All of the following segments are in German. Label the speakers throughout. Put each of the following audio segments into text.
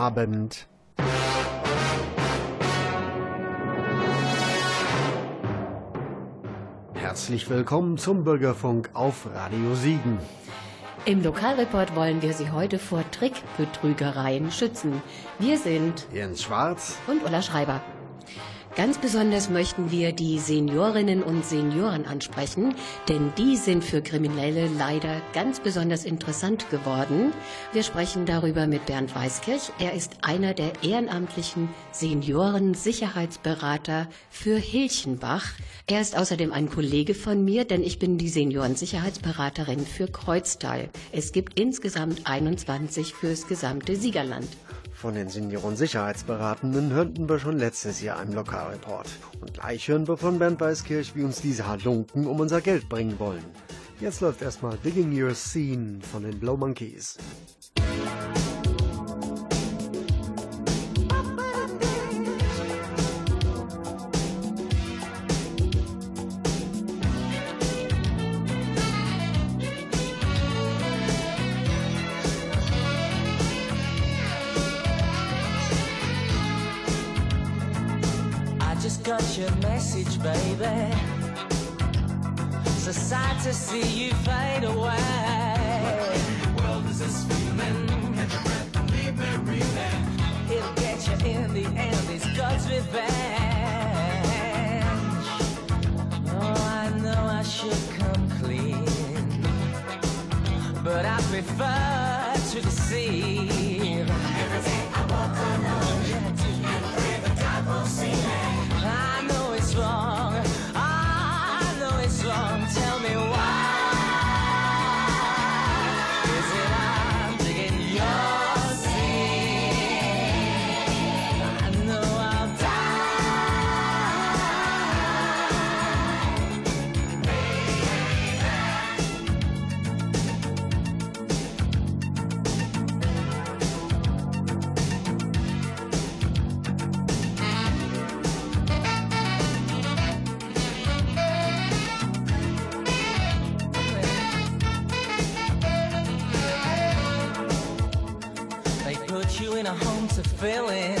Speaker 1: Abend. Herzlich willkommen zum Bürgerfunk auf Radio Siegen.
Speaker 2: Im Lokalreport wollen wir Sie heute vor Trickbetrügereien schützen. Wir sind
Speaker 1: Jens Schwarz
Speaker 2: und Ulla Schreiber. Ganz besonders möchten wir die Seniorinnen und Senioren ansprechen, denn die sind für Kriminelle leider ganz besonders interessant geworden. Wir sprechen darüber mit Bernd Weiskirch. Er ist einer der ehrenamtlichen Senioren-Sicherheitsberater für Hilchenbach. Er ist außerdem ein Kollege von mir, denn ich bin die Senioren-Sicherheitsberaterin für Kreuztal. Es gibt insgesamt 21 fürs gesamte Siegerland.
Speaker 1: Von den Senioren-Sicherheitsberatenden hörten wir schon letztes Jahr im Lokalreport. Und gleich hören wir von Bernd Weiskirch, wie uns diese Halunken um unser Geld bringen wollen. Jetzt läuft erstmal Digging Your Scene von den Blow Monkeys.
Speaker 3: got your message, baby. It's So sad to see you fade away.
Speaker 4: What world is this feeling? Catch your breath and leave me reeling.
Speaker 3: It'll get you in the end, it's God's revenge. Oh, I know I should come clean, but I prefer to deceive.
Speaker 4: Every day I
Speaker 1: feeling.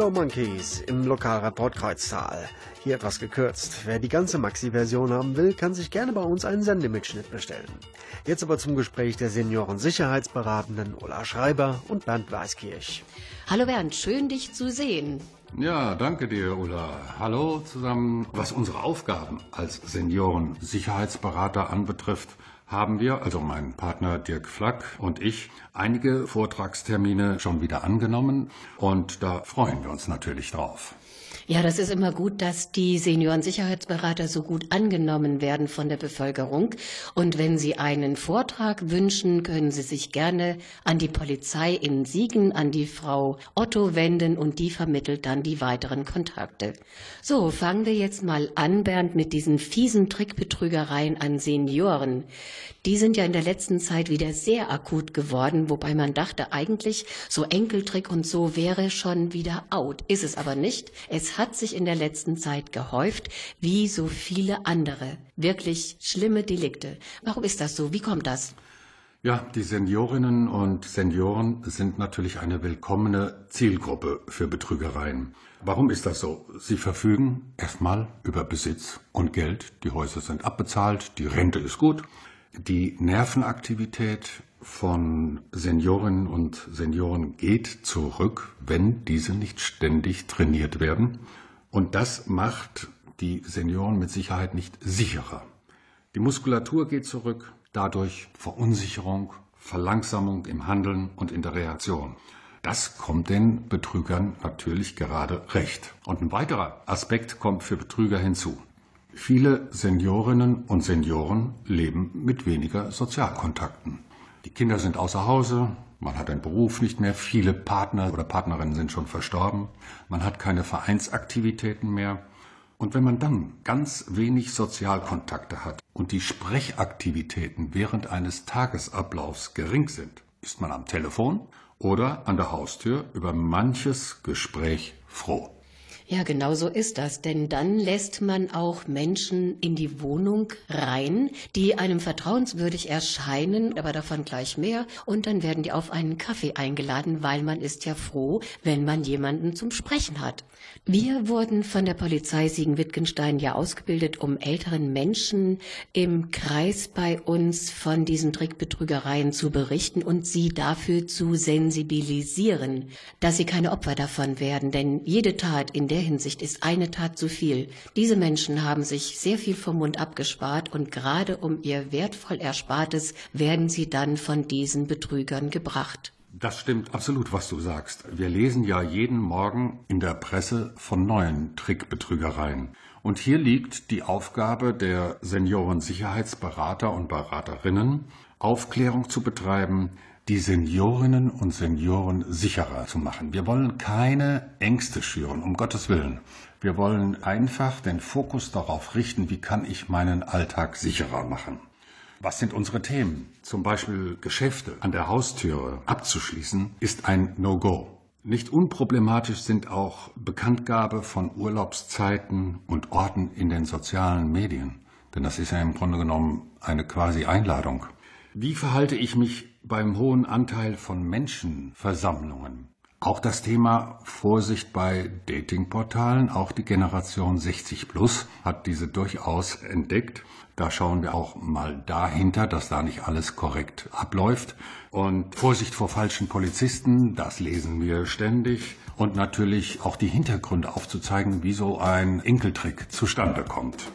Speaker 1: Blow Monkeys im Lokalreport Kreuztal. Hier etwas gekürzt. Wer die ganze Maxi-Version haben will, kann sich gerne bei uns einen Sendemitschnitt bestellen. Jetzt aber zum Gespräch der Senioren-Sicherheitsberatenden Ulla Schreiber und Bernd Weiskirch.
Speaker 2: Hallo Bernd, schön dich zu sehen.
Speaker 5: Ja, danke dir, Ulla. Hallo zusammen. Was unsere Aufgaben als Senioren-Sicherheitsberater anbetrifft, haben wir, also mein Partner Dirk Flack und ich, einige Vortragstermine schon wieder angenommen und da freuen wir uns natürlich drauf.
Speaker 2: Ja, das ist immer gut, dass die Seniorensicherheitsberater so gut angenommen werden von der Bevölkerung. Und wenn Sie einen Vortrag wünschen, können Sie sich gerne an die Polizei in Siegen, an die Frau Otto wenden und die vermittelt dann die weiteren Kontakte. So, fangen wir jetzt mal an, Bernd, mit diesen fiesen Trickbetrügereien an Senioren. Die sind ja in der letzten Zeit wieder sehr akut geworden, wobei man dachte eigentlich, so Enkeltrick und so wäre schon wieder out. Ist es aber nicht. Es hat sich in der letzten Zeit gehäuft, wie so viele andere. Wirklich schlimme Delikte. Warum ist das so? Wie kommt das?
Speaker 5: Ja, die Seniorinnen und Senioren sind natürlich eine willkommene Zielgruppe für Betrügereien. Warum ist das so? Sie verfügen erstmal über Besitz und Geld, die Häuser sind abbezahlt, die Rente ist gut, die Nervenaktivität von Seniorinnen und Senioren geht zurück, wenn diese nicht ständig trainiert werden. Und das macht die Senioren mit Sicherheit nicht sicherer. Die Muskulatur geht zurück, dadurch Verunsicherung, Verlangsamung im Handeln und in der Reaktion. Das kommt den Betrügern natürlich gerade recht. Und ein weiterer Aspekt kommt für Betrüger hinzu. Viele Seniorinnen und Senioren leben mit weniger Sozialkontakten. Die Kinder sind außer Hause, man hat einen Beruf nicht mehr, viele Partner oder Partnerinnen sind schon verstorben, man hat keine Vereinsaktivitäten mehr. Und wenn man dann ganz wenig Sozialkontakte hat und die Sprechaktivitäten während eines Tagesablaufs gering sind, ist man am Telefon oder an der Haustür über manches Gespräch froh.
Speaker 2: Ja, genau so ist das, denn dann lässt man auch Menschen in die Wohnung rein, die einem vertrauenswürdig erscheinen, aber davon gleich mehr, und dann werden die auf einen Kaffee eingeladen, weil man ist ja froh, wenn man jemanden zum Sprechen hat. Wir wurden von der Polizei Siegen-Wittgenstein ja ausgebildet, um älteren Menschen im Kreis bei uns von diesen Trickbetrügereien zu berichten und sie dafür zu sensibilisieren, dass sie keine Opfer davon werden, denn jede Tat in der Hinsicht ist eine Tat zu viel. Diese Menschen haben sich sehr viel vom Mund abgespart und gerade um ihr wertvoll Erspartes werden sie dann von diesen Betrügern gebracht.
Speaker 5: Das stimmt absolut, was du sagst. Wir lesen ja jeden Morgen in der Presse von neuen Trickbetrügereien. Und hier liegt die Aufgabe der Seniorensicherheitsberater und Beraterinnen, Aufklärung zu betreiben, die Seniorinnen und Senioren sicherer zu machen. Wir wollen keine Ängste schüren, um Gottes Willen. Wir wollen einfach den Fokus darauf richten, wie kann ich meinen Alltag sicherer machen. Was sind unsere Themen? Zum Beispiel Geschäfte an der Haustüre abzuschließen, ist ein No-Go. Nicht unproblematisch sind auch Bekanntgabe von Urlaubszeiten und Orten in den sozialen Medien. Denn das ist ja im Grunde genommen eine quasi Einladung. Wie verhalte ich mich beim hohen Anteil von Menschenversammlungen? Auch das Thema Vorsicht bei Datingportalen, auch die Generation 60 plus hat diese durchaus entdeckt. Da schauen wir auch mal dahinter, dass da nicht alles korrekt abläuft. Und Vorsicht vor falschen Polizisten, das lesen wir ständig. Und natürlich auch die Hintergründe aufzuzeigen, wie so ein Enkeltrick zustande kommt.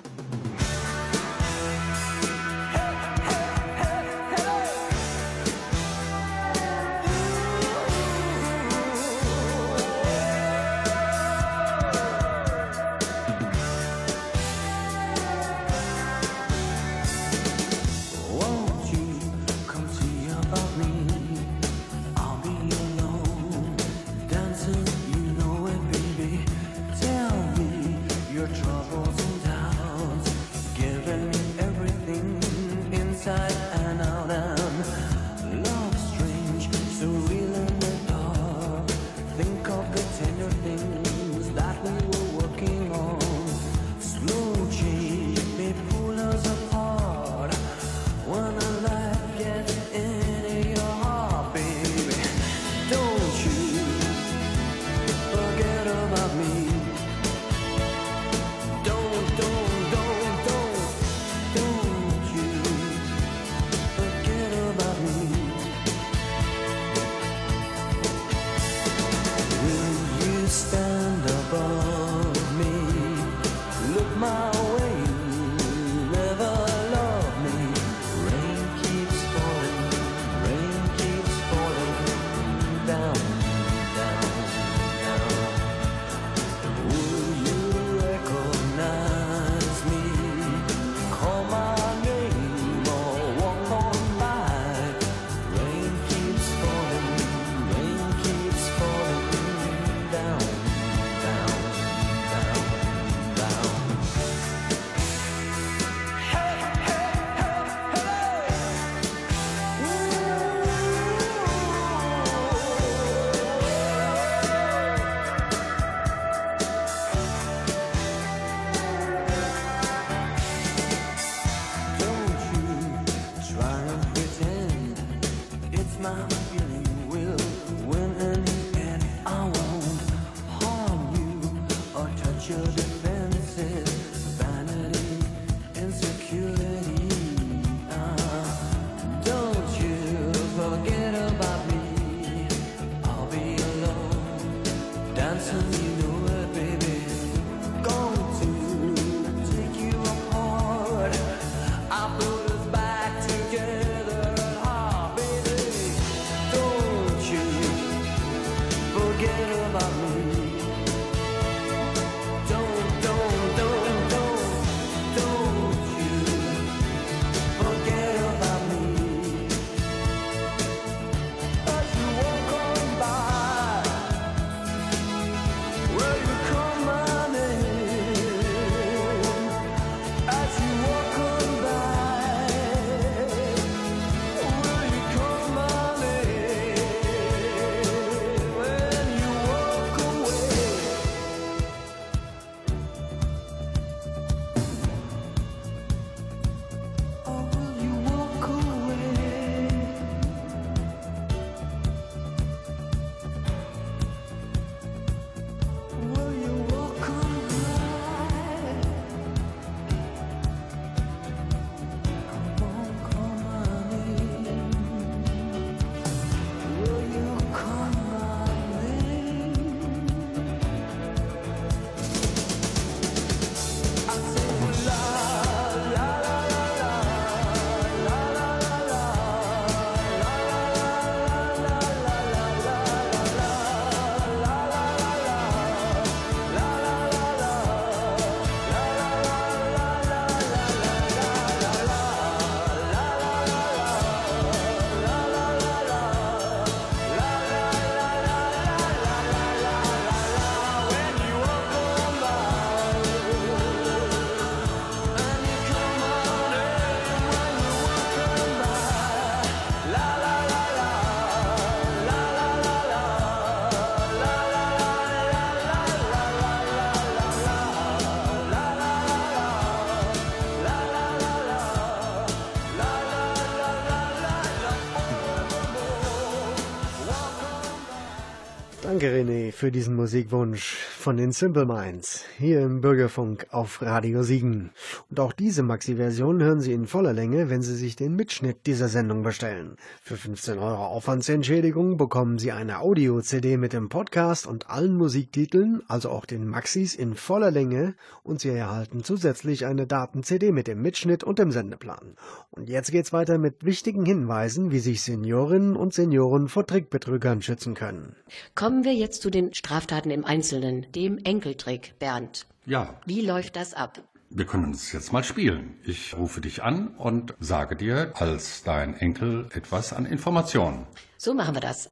Speaker 1: Für diesen Musikwunsch von den Simple Minds hier im Bürgerfunk auf Radio Siegen. Und auch diese Maxi-Version hören Sie in voller Länge, wenn Sie sich den Mitschnitt dieser Sendung bestellen. Für 15 Euro Aufwandsentschädigung bekommen Sie eine Audio-CD mit dem Podcast und allen Musiktiteln, also auch den Maxis in voller Länge und Sie erhalten zusätzlich eine Daten-CD mit dem Mitschnitt und dem Sendeplan. Und jetzt geht's weiter mit wichtigen Hinweisen, wie sich Seniorinnen und Senioren vor Trickbetrügern schützen können.
Speaker 2: Kommen wir jetzt zu den Straftaten im Einzelnen, dem Enkeltrick, Bernd.
Speaker 5: Ja,
Speaker 2: Wie läuft das ab?
Speaker 5: wir können es jetzt mal spielen. Ich rufe dich an und sage dir als dein Enkel etwas an Informationen.
Speaker 2: So machen wir das.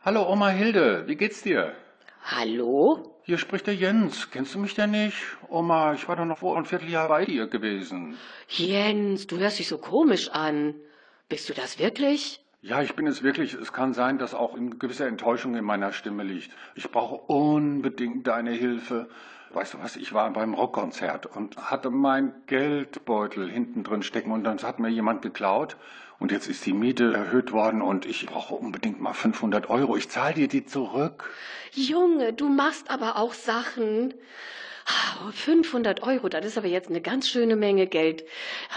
Speaker 5: Hallo Oma Hilde, wie geht's dir?
Speaker 2: Hallo?
Speaker 5: Hier spricht der Jens. Kennst du mich denn nicht? Oma, ich war doch noch vor ein Vierteljahr bei dir gewesen.
Speaker 2: Jens, du hörst dich so komisch an. Bist du das wirklich?
Speaker 5: Ja, ich bin es wirklich. Es kann sein, dass auch eine gewisse Enttäuschung in meiner Stimme liegt. Ich brauche unbedingt deine Hilfe. Weißt du was, ich war beim Rockkonzert und hatte mein Geldbeutel hinten drin stecken und dann hat mir jemand geklaut. Und jetzt ist die Miete erhöht worden und ich brauche unbedingt mal 500 Euro. Ich zahle dir die zurück.
Speaker 2: Junge, du machst aber auch Sachen. Ah, 500 Euro, das ist aber jetzt eine ganz schöne Menge Geld.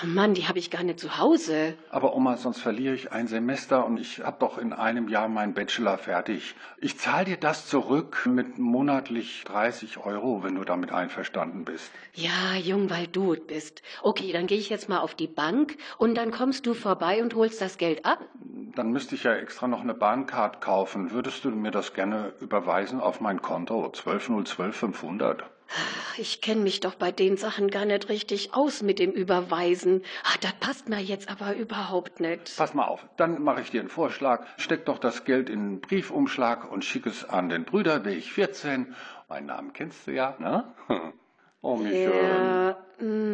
Speaker 2: Mann, die habe ich gar nicht zu Hause.
Speaker 5: Aber Oma, sonst verliere ich ein Semester und ich habe doch in einem Jahr meinen Bachelor fertig. Ich zahle dir das zurück mit monatlich 30 Euro, wenn du damit einverstanden bist.
Speaker 2: Ja, Jung, weil du es bist. Okay, dann gehe ich jetzt mal auf die Bank und dann kommst du vorbei und holst das Geld ab.
Speaker 5: Dann müsste ich ja extra noch eine Bahncard kaufen. Würdest du mir das gerne überweisen auf mein Konto? 12012
Speaker 2: Ich kenne mich doch bei den Sachen gar nicht richtig aus mit dem Überweisen. Ah, das passt mir jetzt aber überhaupt nicht.
Speaker 5: Pass mal auf, dann mache ich dir einen Vorschlag. Steck doch das Geld in einen Briefumschlag und schick es an den Brüderweg 14. Meinen Namen kennst du ja, ne? Oh, Michel.
Speaker 2: Ja,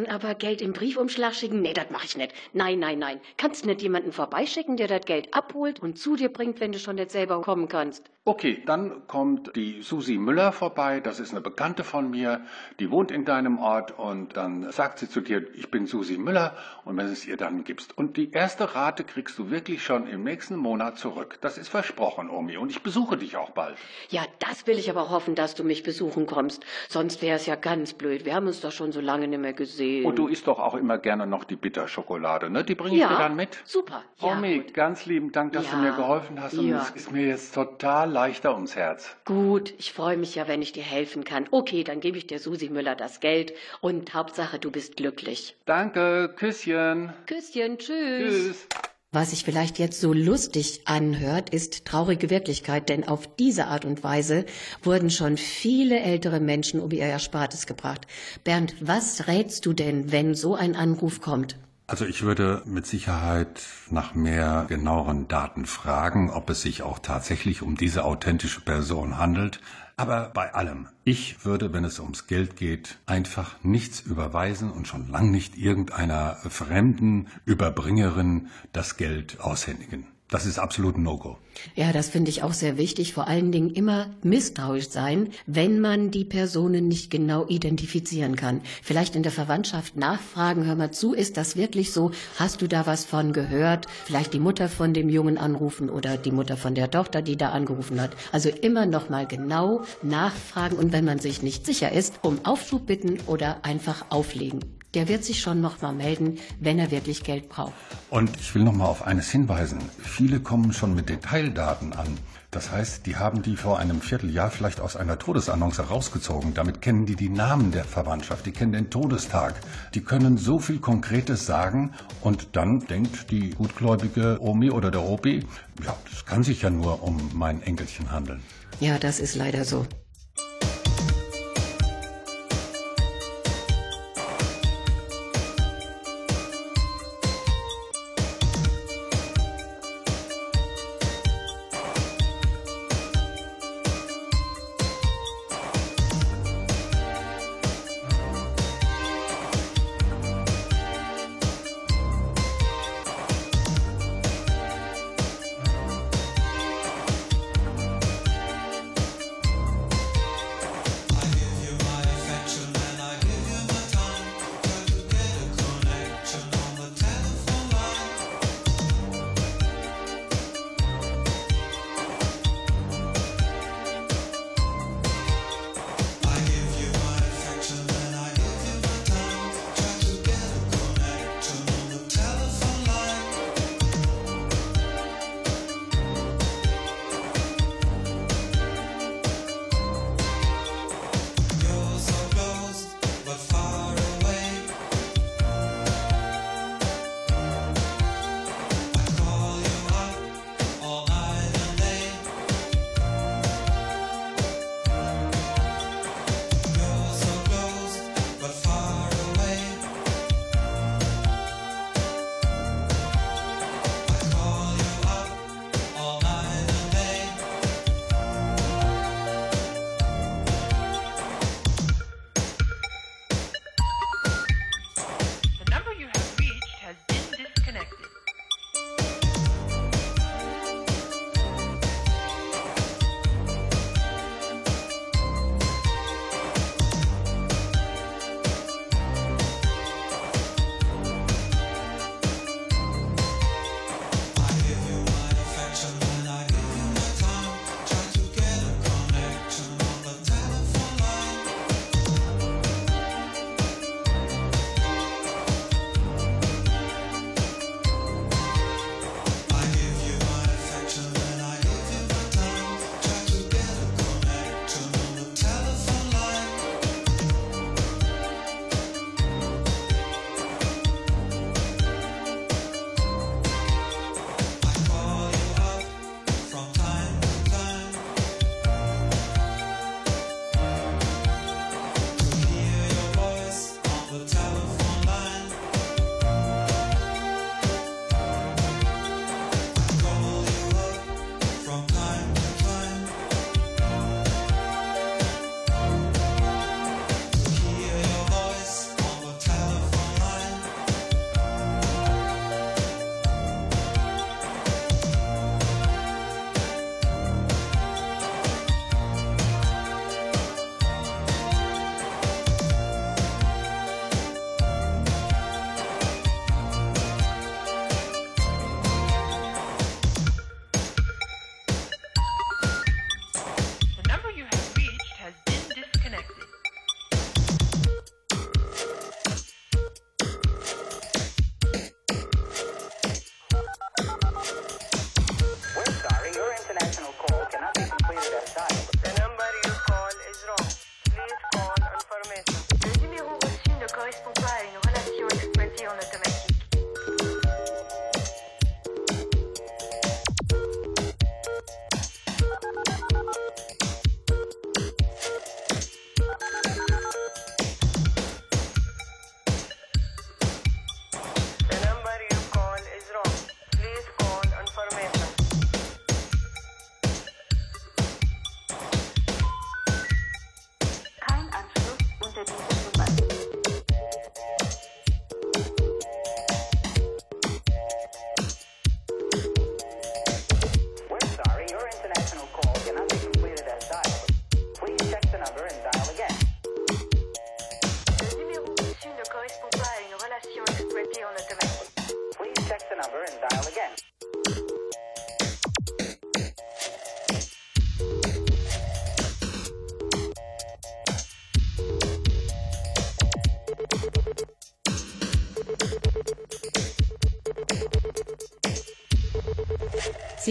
Speaker 2: aber Geld im Briefumschlag schicken? Nee, das mache ich nicht. Nein, nein, nein. Kannst du nicht jemanden vorbeischicken, der das Geld abholt und zu dir bringt, wenn du schon nicht selber kommen kannst?
Speaker 5: Okay, dann kommt die Susi Müller vorbei. Das ist eine Bekannte von mir. Die wohnt in deinem Ort und dann sagt sie zu dir, ich bin Susi Müller und wenn es ihr dann gibst. Und die erste Rate kriegst du wirklich schon im nächsten Monat zurück. Das ist versprochen, Omi. Und ich besuche dich auch bald.
Speaker 2: Ja, das will ich aber hoffen, dass du mich besuchen kommst. Sonst wäre es ja ganz blöd. Wir haben uns doch schon so lange nicht mehr gesehen.
Speaker 5: Und du isst doch auch immer gerne noch die Bitterschokolade, ne? Die bringe ich
Speaker 2: ja,
Speaker 5: dir dann mit.
Speaker 2: super. Ja,
Speaker 5: Omi,
Speaker 2: gut.
Speaker 5: ganz lieben Dank, dass du
Speaker 2: Ja.
Speaker 5: mir geholfen hast. Und es ist mir jetzt total leichter ums Herz.
Speaker 2: Gut, ich freue mich ja, wenn ich dir helfen kann. Okay, dann gebe ich dir Susi Müller das Geld und Hauptsache, du bist glücklich.
Speaker 5: Danke, Küsschen.
Speaker 2: Küsschen,
Speaker 5: Tschüss.
Speaker 2: Was sich vielleicht jetzt so lustig anhört, ist traurige Wirklichkeit, denn auf diese Art und Weise wurden schon viele ältere Menschen um ihr Erspartes gebracht. Bernd, was rätst du denn, wenn so ein Anruf kommt?
Speaker 5: Also ich würde mit Sicherheit nach mehr genaueren Daten fragen, ob es sich auch tatsächlich um diese authentische Person handelt. Aber bei allem, ich würde, wenn es ums Geld geht, einfach nichts überweisen und schon lang nicht irgendeiner fremden Überbringerin das Geld aushändigen. Das ist absolut ein No-Go.
Speaker 2: Ja, das finde ich auch sehr wichtig. Vor allen Dingen immer misstrauisch sein, wenn man die Personen nicht genau identifizieren kann. Vielleicht in der Verwandtschaft nachfragen, hör mal zu, ist das wirklich so? Hast du da was von gehört? Vielleicht die Mutter von dem Jungen anrufen oder die Mutter von der Tochter, die da angerufen hat. Also immer noch mal genau nachfragen und wenn man sich nicht sicher ist, um Aufschub bitten oder einfach auflegen. Der wird sich schon noch mal melden, wenn er wirklich Geld braucht.
Speaker 5: Und ich will noch mal auf eines hinweisen. Viele kommen schon mit Detaildaten an. Das heißt, die haben die vor einem Vierteljahr vielleicht aus einer Todesannonce rausgezogen. Damit kennen die die Namen der Verwandtschaft, die kennen den Todestag. Die können so viel Konkretes sagen und dann denkt die gutgläubige Omi oder der Opi, ja, das kann sich ja nur um mein Enkelchen handeln.
Speaker 2: Ja, das ist leider so.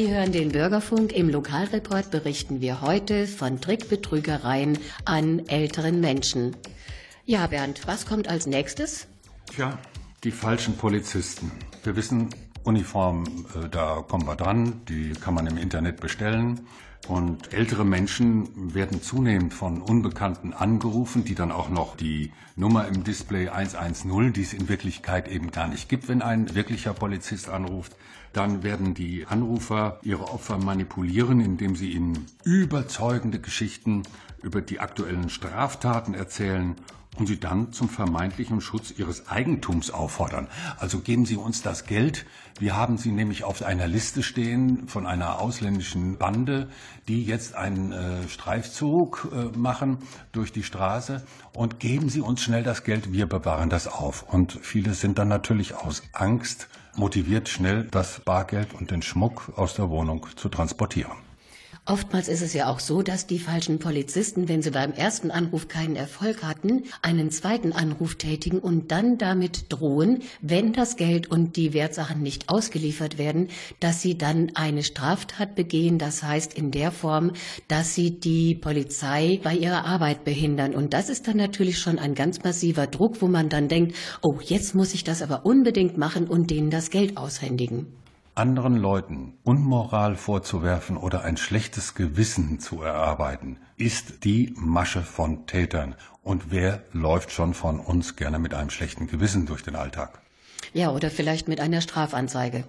Speaker 2: Sie hören den Bürgerfunk. Im Lokalreport berichten wir heute von Trickbetrügereien an älteren Menschen. Ja, Bernd, was kommt als nächstes?
Speaker 5: Tja, die falschen Polizisten. Wir wissen, Uniform, äh, da kommen wir dran, die kann man im Internet bestellen. Und ältere Menschen werden zunehmend von Unbekannten angerufen, die dann auch noch die Nummer im Display 110, die es in Wirklichkeit eben gar nicht gibt, wenn ein wirklicher Polizist anruft. Dann werden die Anrufer ihre Opfer manipulieren, indem sie ihnen überzeugende Geschichten über die aktuellen Straftaten erzählen und sie dann zum vermeintlichen Schutz ihres Eigentums auffordern. Also geben Sie uns das Geld. Wir haben Sie nämlich auf einer Liste stehen von einer ausländischen Bande, die jetzt einen äh, Streifzug äh, machen durch die Straße und geben Sie uns schnell das Geld, wir bewahren das auf. Und viele sind dann natürlich aus Angst motiviert, schnell das Bargeld und den Schmuck aus der Wohnung zu transportieren.
Speaker 2: Oftmals ist es ja auch so, dass die falschen Polizisten, wenn sie beim ersten Anruf keinen Erfolg hatten, einen zweiten Anruf tätigen und dann damit drohen, wenn das Geld und die Wertsachen nicht ausgeliefert werden, dass sie dann eine Straftat begehen. Das heißt in der Form, dass sie die Polizei bei ihrer Arbeit behindern. Und das ist dann natürlich schon ein ganz massiver Druck, wo man dann denkt, oh, jetzt muss ich das aber unbedingt machen und denen das Geld aushändigen
Speaker 5: anderen Leuten Unmoral vorzuwerfen oder ein schlechtes Gewissen zu erarbeiten, ist die Masche von Tätern. Und wer läuft schon von uns gerne mit einem schlechten Gewissen durch den Alltag?
Speaker 2: Ja, oder vielleicht mit einer Strafanzeige.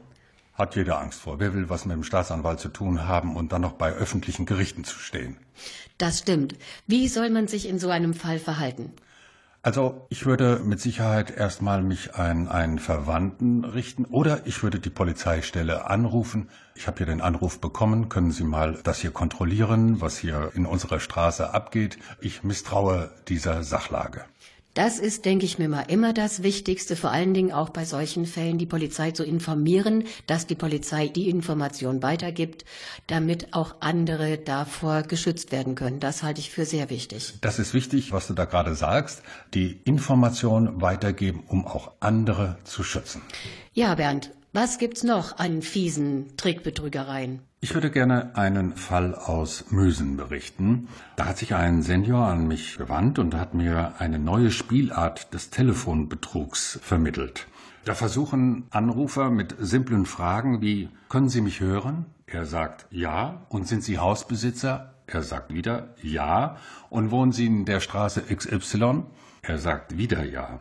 Speaker 5: Hat jeder Angst vor. Wer will was mit dem Staatsanwalt zu tun haben und dann noch bei öffentlichen Gerichten zu stehen?
Speaker 2: Das stimmt. Wie soll man sich in so einem Fall verhalten?
Speaker 5: Also ich würde mit Sicherheit erstmal mich an einen Verwandten richten oder ich würde die Polizeistelle anrufen. Ich habe hier den Anruf bekommen, können Sie mal das hier kontrollieren, was hier in unserer Straße abgeht. Ich misstraue dieser Sachlage.
Speaker 2: Das ist, denke ich mir mal, immer das Wichtigste, vor allen Dingen auch bei solchen Fällen, die Polizei zu informieren, dass die Polizei die Information weitergibt, damit auch andere davor geschützt werden können. Das halte ich für sehr wichtig.
Speaker 5: Das ist wichtig, was du da gerade sagst, die Information weitergeben, um auch andere zu schützen.
Speaker 2: Ja, Bernd, was gibt's noch an fiesen Trickbetrügereien?
Speaker 5: Ich würde gerne einen Fall aus Mösen berichten. Da hat sich ein Senior an mich gewandt und hat mir eine neue Spielart des Telefonbetrugs vermittelt. Da versuchen Anrufer mit simplen Fragen wie Können Sie mich hören? Er sagt ja. Und sind Sie Hausbesitzer? Er sagt wieder ja. Und wohnen Sie in der Straße XY? Er sagt wieder ja.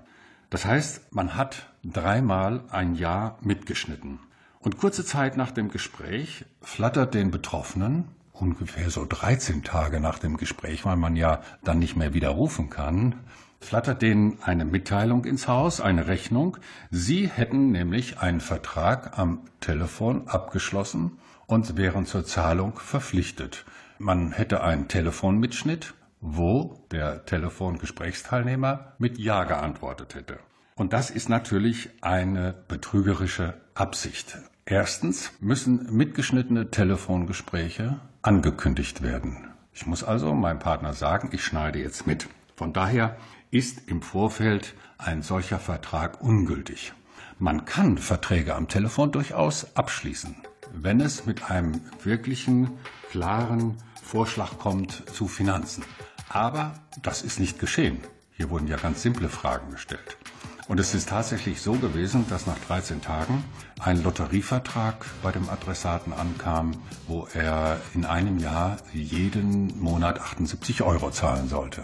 Speaker 5: Das heißt, man hat dreimal ein Ja mitgeschnitten. Und kurze Zeit nach dem Gespräch flattert den Betroffenen, ungefähr so 13 Tage nach dem Gespräch, weil man ja dann nicht mehr widerrufen kann, flattert denen eine Mitteilung ins Haus, eine Rechnung. Sie hätten nämlich einen Vertrag am Telefon abgeschlossen und wären zur Zahlung verpflichtet. Man hätte einen Telefonmitschnitt, wo der Telefongesprächsteilnehmer mit Ja geantwortet hätte. Und das ist natürlich eine betrügerische Absicht. Erstens müssen mitgeschnittene Telefongespräche angekündigt werden. Ich muss also meinem Partner sagen, ich schneide jetzt mit. Von daher ist im Vorfeld ein solcher Vertrag ungültig. Man kann Verträge am Telefon durchaus abschließen, wenn es mit einem wirklichen, klaren Vorschlag kommt zu Finanzen. Aber das ist nicht geschehen. Hier wurden ja ganz simple Fragen gestellt. Und es ist tatsächlich so gewesen, dass nach 13 Tagen ein Lotterievertrag bei dem Adressaten ankam, wo er in einem Jahr jeden Monat 78 Euro zahlen sollte.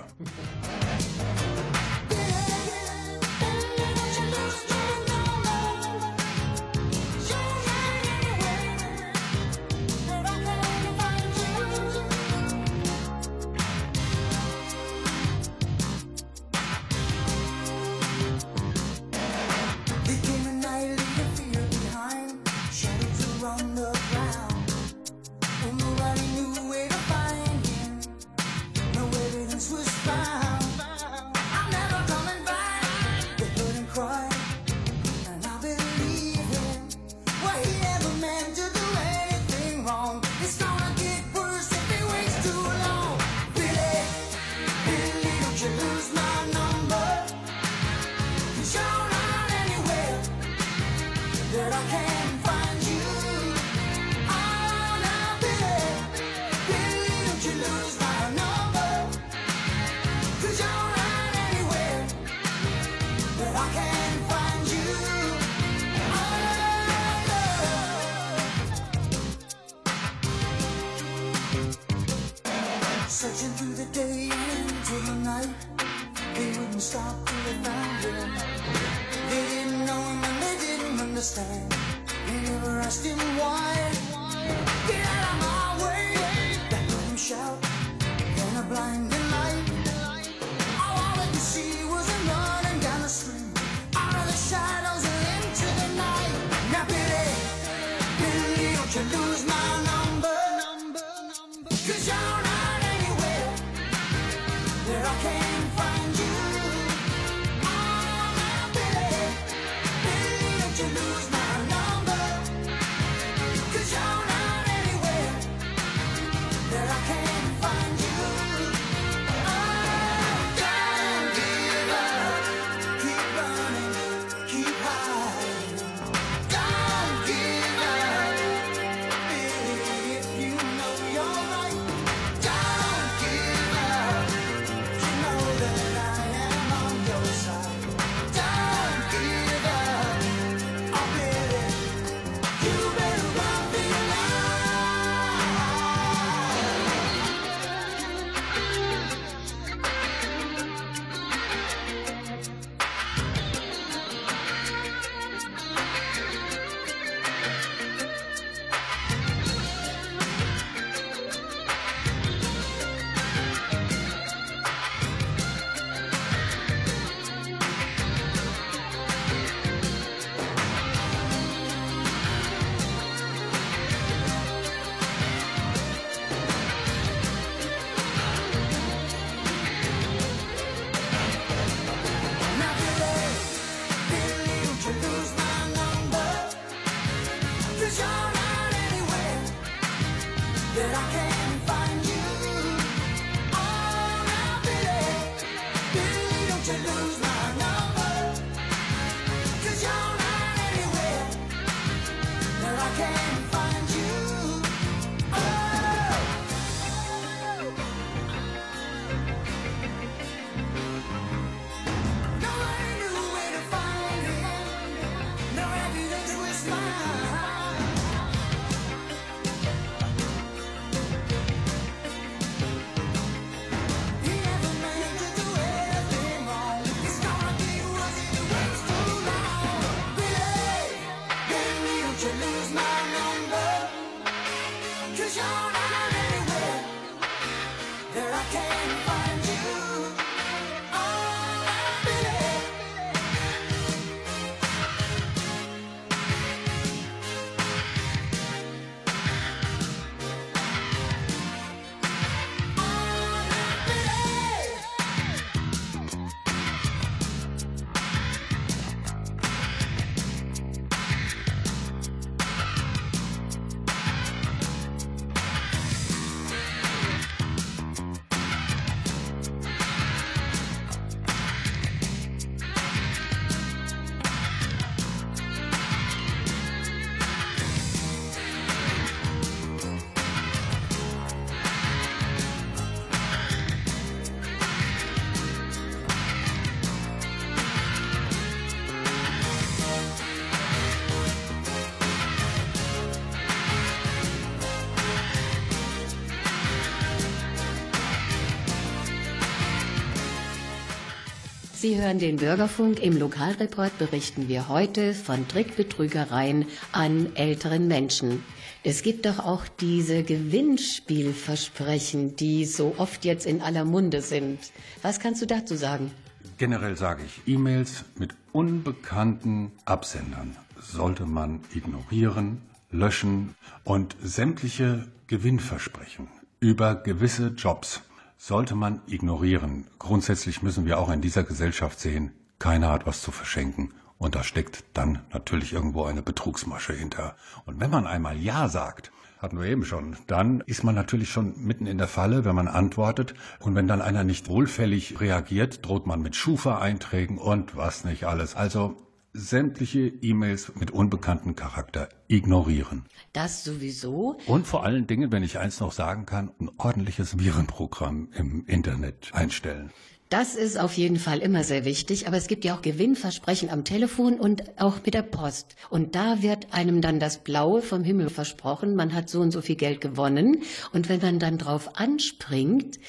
Speaker 2: Sie hören den Bürgerfunk. Im Lokalreport berichten wir heute von Trickbetrügereien an älteren Menschen. Es gibt doch auch diese Gewinnspielversprechen, die so oft jetzt in aller Munde sind. Was kannst du dazu sagen?
Speaker 5: Generell sage ich, E-Mails mit unbekannten Absendern sollte man ignorieren, löschen und sämtliche Gewinnversprechen über gewisse Jobs sollte man ignorieren. Grundsätzlich müssen wir auch in dieser Gesellschaft sehen, keiner hat was zu verschenken. Und da steckt dann natürlich irgendwo eine Betrugsmasche hinter. Und wenn man einmal Ja sagt, hatten wir eben schon, dann ist man natürlich schon mitten in der Falle, wenn man antwortet. Und wenn dann einer nicht wohlfällig reagiert, droht man mit Schufa-Einträgen und was nicht alles. Also sämtliche E-Mails mit unbekanntem Charakter ignorieren.
Speaker 2: Das sowieso.
Speaker 5: Und vor allen Dingen, wenn ich eins noch sagen kann, ein ordentliches Virenprogramm im Internet einstellen.
Speaker 2: Das ist auf jeden Fall immer sehr wichtig, aber es gibt ja auch Gewinnversprechen am Telefon und auch mit der Post. Und da wird einem dann das Blaue vom Himmel versprochen, man hat so und so viel Geld gewonnen. Und wenn man dann drauf anspringt,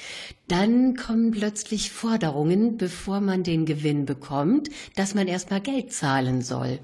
Speaker 2: dann kommen plötzlich Forderungen, bevor man den Gewinn bekommt, dass man erstmal Geld zahlen soll.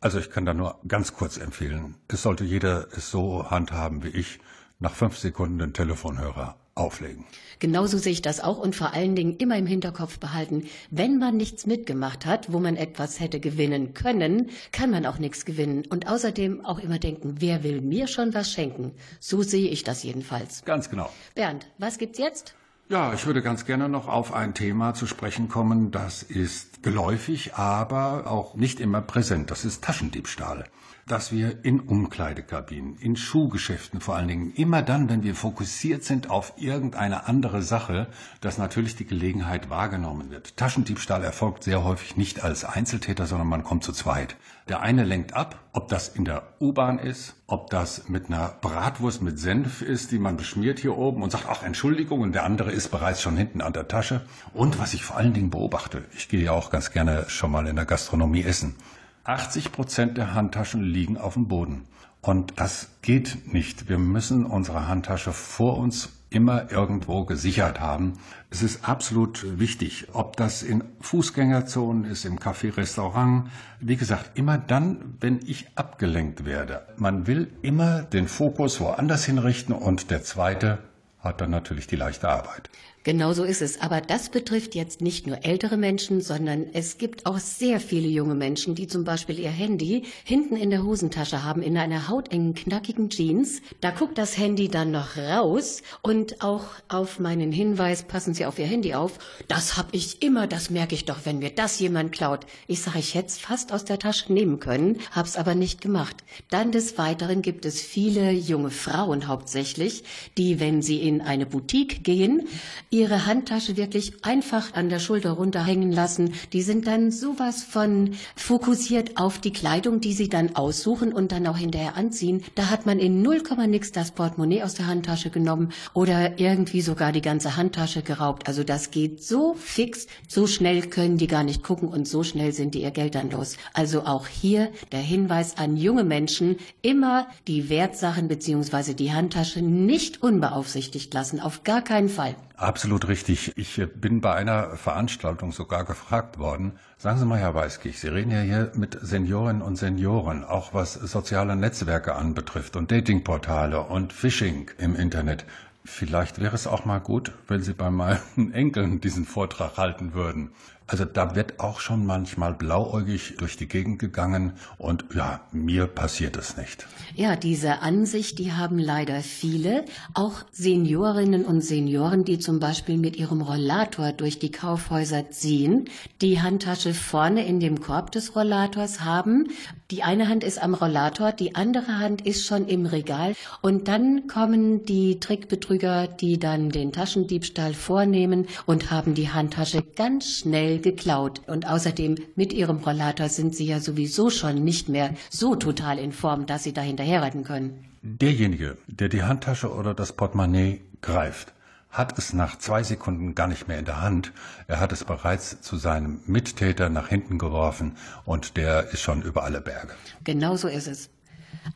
Speaker 5: Also ich kann da nur ganz kurz empfehlen. Es sollte jeder es so handhaben wie ich, nach fünf Sekunden den Telefonhörer auflegen.
Speaker 2: Genauso sehe ich das auch und vor allen Dingen immer im Hinterkopf behalten, wenn man nichts mitgemacht hat, wo man etwas hätte gewinnen können, kann man auch nichts gewinnen. Und außerdem auch immer denken, wer will mir schon was schenken? So sehe ich das jedenfalls.
Speaker 5: Ganz genau.
Speaker 2: Bernd, was gibt's jetzt?
Speaker 5: Ja, ich würde ganz gerne noch auf ein Thema zu sprechen kommen, das ist geläufig, aber auch nicht immer präsent. Das ist Taschendiebstahl. Dass wir in Umkleidekabinen, in Schuhgeschäften vor allen Dingen, immer dann, wenn wir fokussiert sind auf irgendeine andere Sache, dass natürlich die Gelegenheit wahrgenommen wird. Taschendiebstahl erfolgt sehr häufig nicht als Einzeltäter, sondern man kommt zu zweit. Der eine lenkt ab, ob das in der U-Bahn ist, ob das mit einer Bratwurst mit Senf ist, die man beschmiert hier oben und sagt, ach Entschuldigung, und der andere ist bereits schon hinten an der Tasche. Und was ich vor allen Dingen beobachte, ich gehe ja auch ganz gerne schon mal in der Gastronomie essen. 80 Prozent der Handtaschen liegen auf dem Boden. Und das geht nicht. Wir müssen unsere Handtasche vor uns immer irgendwo gesichert haben. Es ist absolut wichtig, ob das in Fußgängerzonen ist, im Café, Restaurant. Wie gesagt, immer dann, wenn ich abgelenkt werde. Man will immer den Fokus woanders hinrichten und der zweite hat dann natürlich die leichte Arbeit.
Speaker 2: Genau so ist es. Aber das betrifft jetzt nicht nur ältere Menschen, sondern es gibt auch sehr viele junge Menschen, die zum Beispiel ihr Handy hinten in der Hosentasche haben, in einer hautengen, knackigen Jeans. Da guckt das Handy dann noch raus und auch auf meinen Hinweis, passen Sie auf Ihr Handy auf, das habe ich immer, das merke ich doch, wenn mir das jemand klaut. Ich sage, ich hätte es fast aus der Tasche nehmen können, hab's aber nicht gemacht. Dann des Weiteren gibt es viele junge Frauen hauptsächlich, die, wenn sie in eine Boutique gehen, ihre Handtasche wirklich einfach an der Schulter runterhängen lassen. Die sind dann sowas von fokussiert auf die Kleidung, die sie dann aussuchen und dann auch hinterher anziehen. Da hat man in 0, nix das Portemonnaie aus der Handtasche genommen oder irgendwie sogar die ganze Handtasche geraubt. Also das geht so fix, so schnell können die gar nicht gucken und so schnell sind die ihr Geld dann los. Also auch hier der Hinweis an junge Menschen, immer die Wertsachen bzw. die Handtasche nicht unbeaufsichtigt lassen. Auf gar keinen Fall.
Speaker 5: Absolut richtig. Ich äh, bin bei einer Veranstaltung sogar gefragt worden. Sagen Sie mal, Herr Weiskich, Sie reden ja hier mit Seniorinnen und Senioren, auch was soziale Netzwerke anbetrifft und Datingportale und Phishing im Internet. Vielleicht wäre es auch mal gut, wenn Sie bei meinen Enkeln diesen Vortrag halten würden. Also da wird auch schon manchmal blauäugig durch die Gegend gegangen und ja, mir passiert es nicht.
Speaker 2: Ja, diese Ansicht, die haben leider viele, auch Seniorinnen und Senioren, die zum Beispiel mit ihrem Rollator durch die Kaufhäuser ziehen, die Handtasche vorne in dem Korb des Rollators haben. Die eine Hand ist am Rollator, die andere Hand ist schon im Regal und dann kommen die Trickbetrüger, die dann den Taschendiebstahl vornehmen und haben die Handtasche ganz schnell geklaut. Und außerdem mit ihrem Rollator sind sie ja sowieso schon nicht mehr so total in Form, dass sie da hinterherreiten können.
Speaker 5: Derjenige, der die Handtasche oder das Portemonnaie greift, hat es nach zwei Sekunden gar nicht mehr in der Hand. Er hat es bereits zu seinem Mittäter nach hinten geworfen und der ist schon über alle Berge.
Speaker 2: Genau so ist es.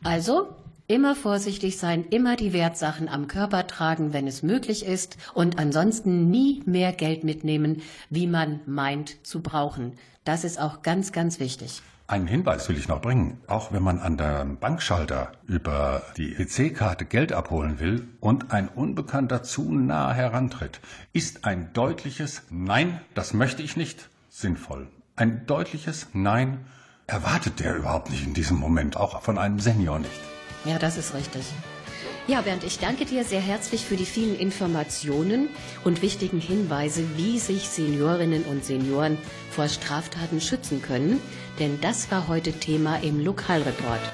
Speaker 2: Also Immer vorsichtig sein, immer die Wertsachen am Körper tragen, wenn es möglich ist und ansonsten nie mehr Geld mitnehmen, wie man meint zu brauchen. Das ist auch ganz, ganz wichtig.
Speaker 5: Einen Hinweis will ich noch bringen. Auch wenn man an der Bankschalter über die EC-Karte Geld abholen will und ein Unbekannter zu nah herantritt, ist ein deutliches Nein, das möchte ich nicht, sinnvoll. Ein deutliches Nein erwartet der überhaupt nicht in diesem Moment, auch von einem Senior nicht.
Speaker 2: Ja, das ist richtig. Ja, Bernd, ich danke dir sehr herzlich für die vielen Informationen und wichtigen Hinweise, wie sich Seniorinnen und Senioren vor Straftaten schützen können, denn das war heute Thema im Lokalreport.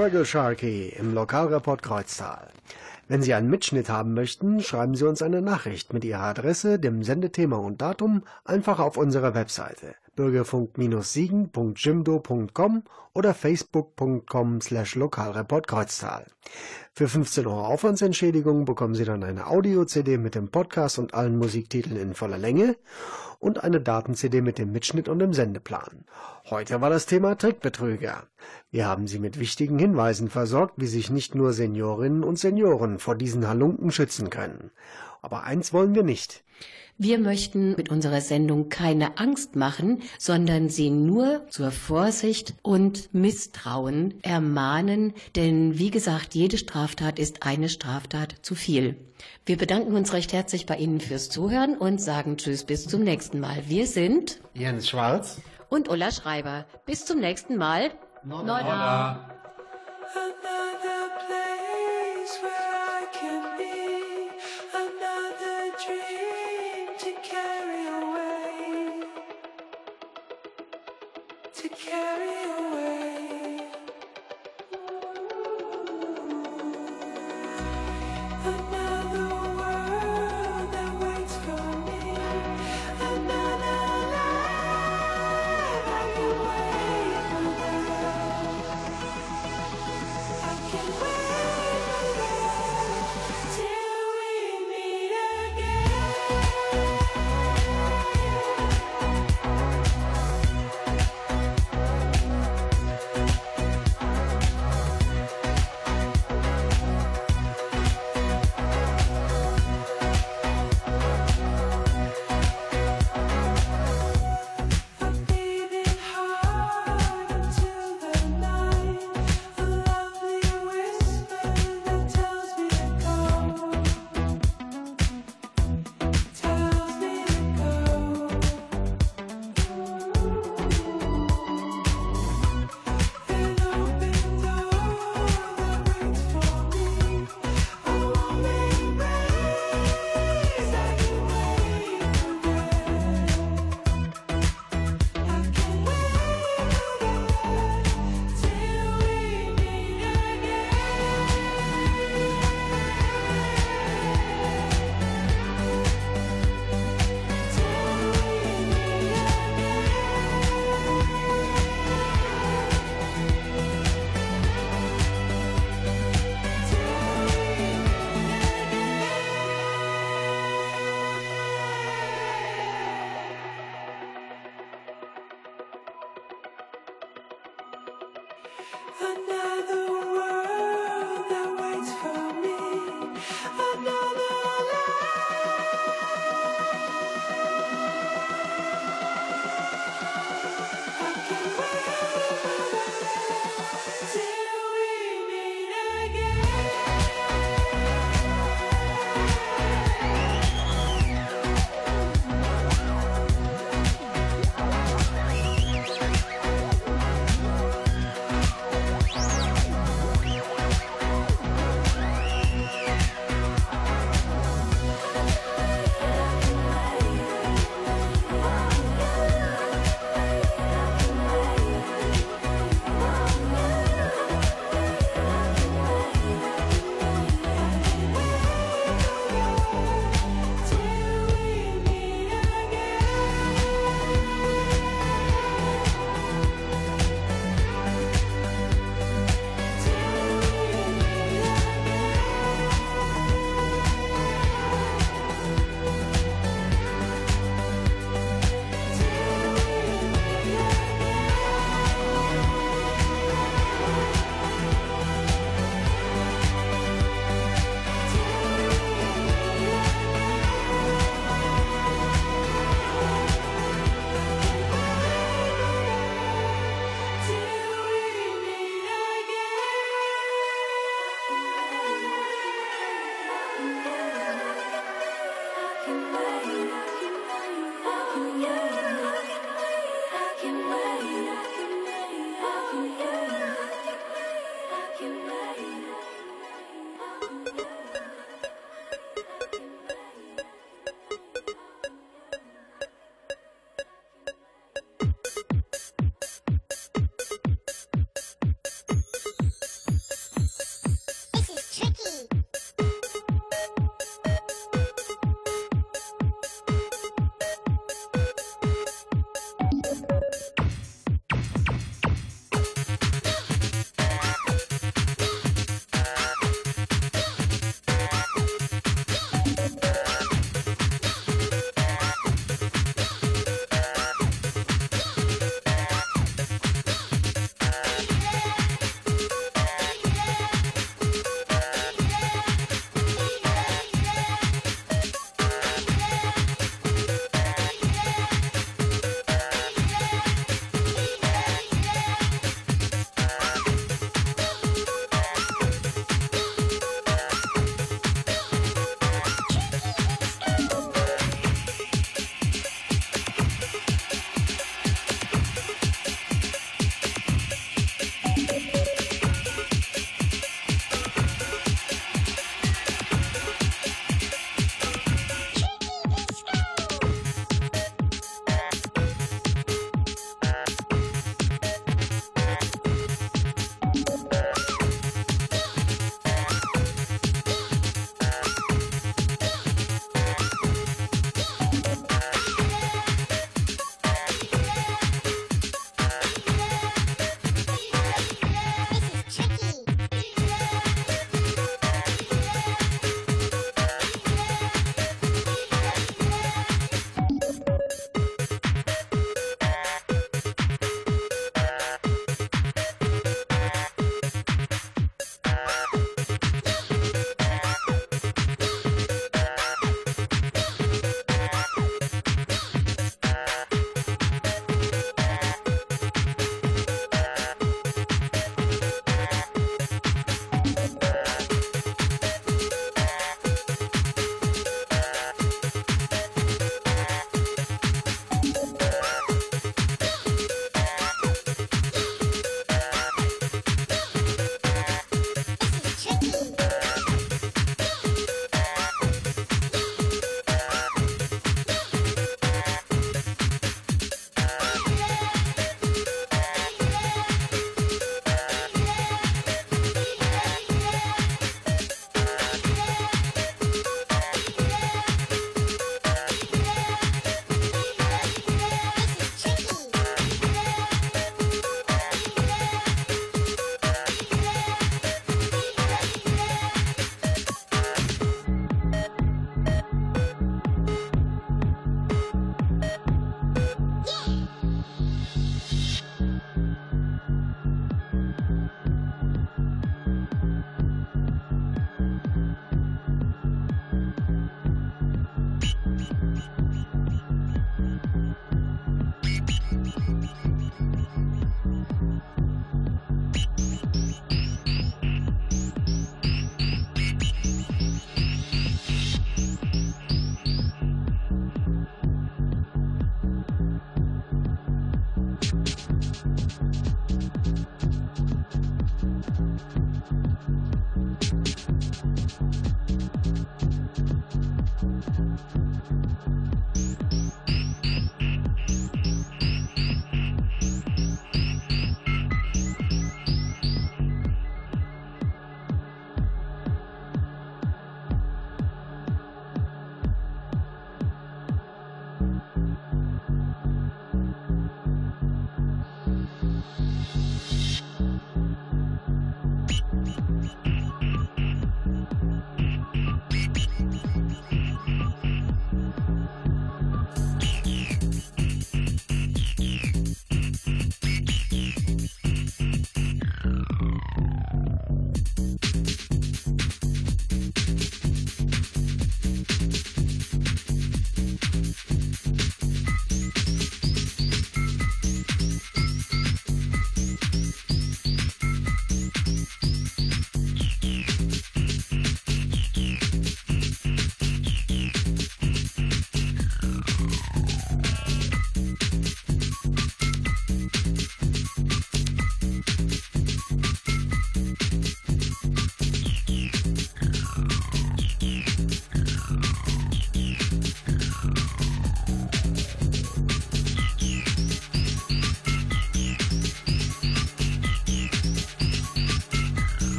Speaker 1: Fraggle Sharky im Lokalreport Kreuztal. Wenn Sie einen Mitschnitt haben möchten, schreiben Sie uns eine Nachricht mit Ihrer Adresse, dem Sendethema und Datum einfach auf unserer Webseite bürgerfunk-siegen.jimdo.com oder facebook.com slash Lokalreport Kreuztal. Für 15 Euro Aufwandsentschädigung bekommen Sie dann eine Audio-CD mit dem Podcast und allen Musiktiteln in voller Länge und eine Daten-CD mit dem Mitschnitt und dem Sendeplan. Heute war das Thema Trickbetrüger. Wir haben Sie mit wichtigen Hinweisen versorgt, wie sich nicht nur Seniorinnen und Senioren vor diesen Halunken schützen können. Aber eins wollen wir nicht.
Speaker 2: Wir möchten mit unserer Sendung keine Angst machen, sondern sie nur zur Vorsicht und Misstrauen ermahnen, denn wie gesagt, jede Straftat ist eine Straftat zu viel. Wir bedanken uns recht herzlich bei Ihnen fürs Zuhören und sagen Tschüss bis zum nächsten Mal. Wir sind
Speaker 1: Jens Schwarz
Speaker 2: und Ulla Schreiber. Bis zum nächsten Mal.
Speaker 3: Another place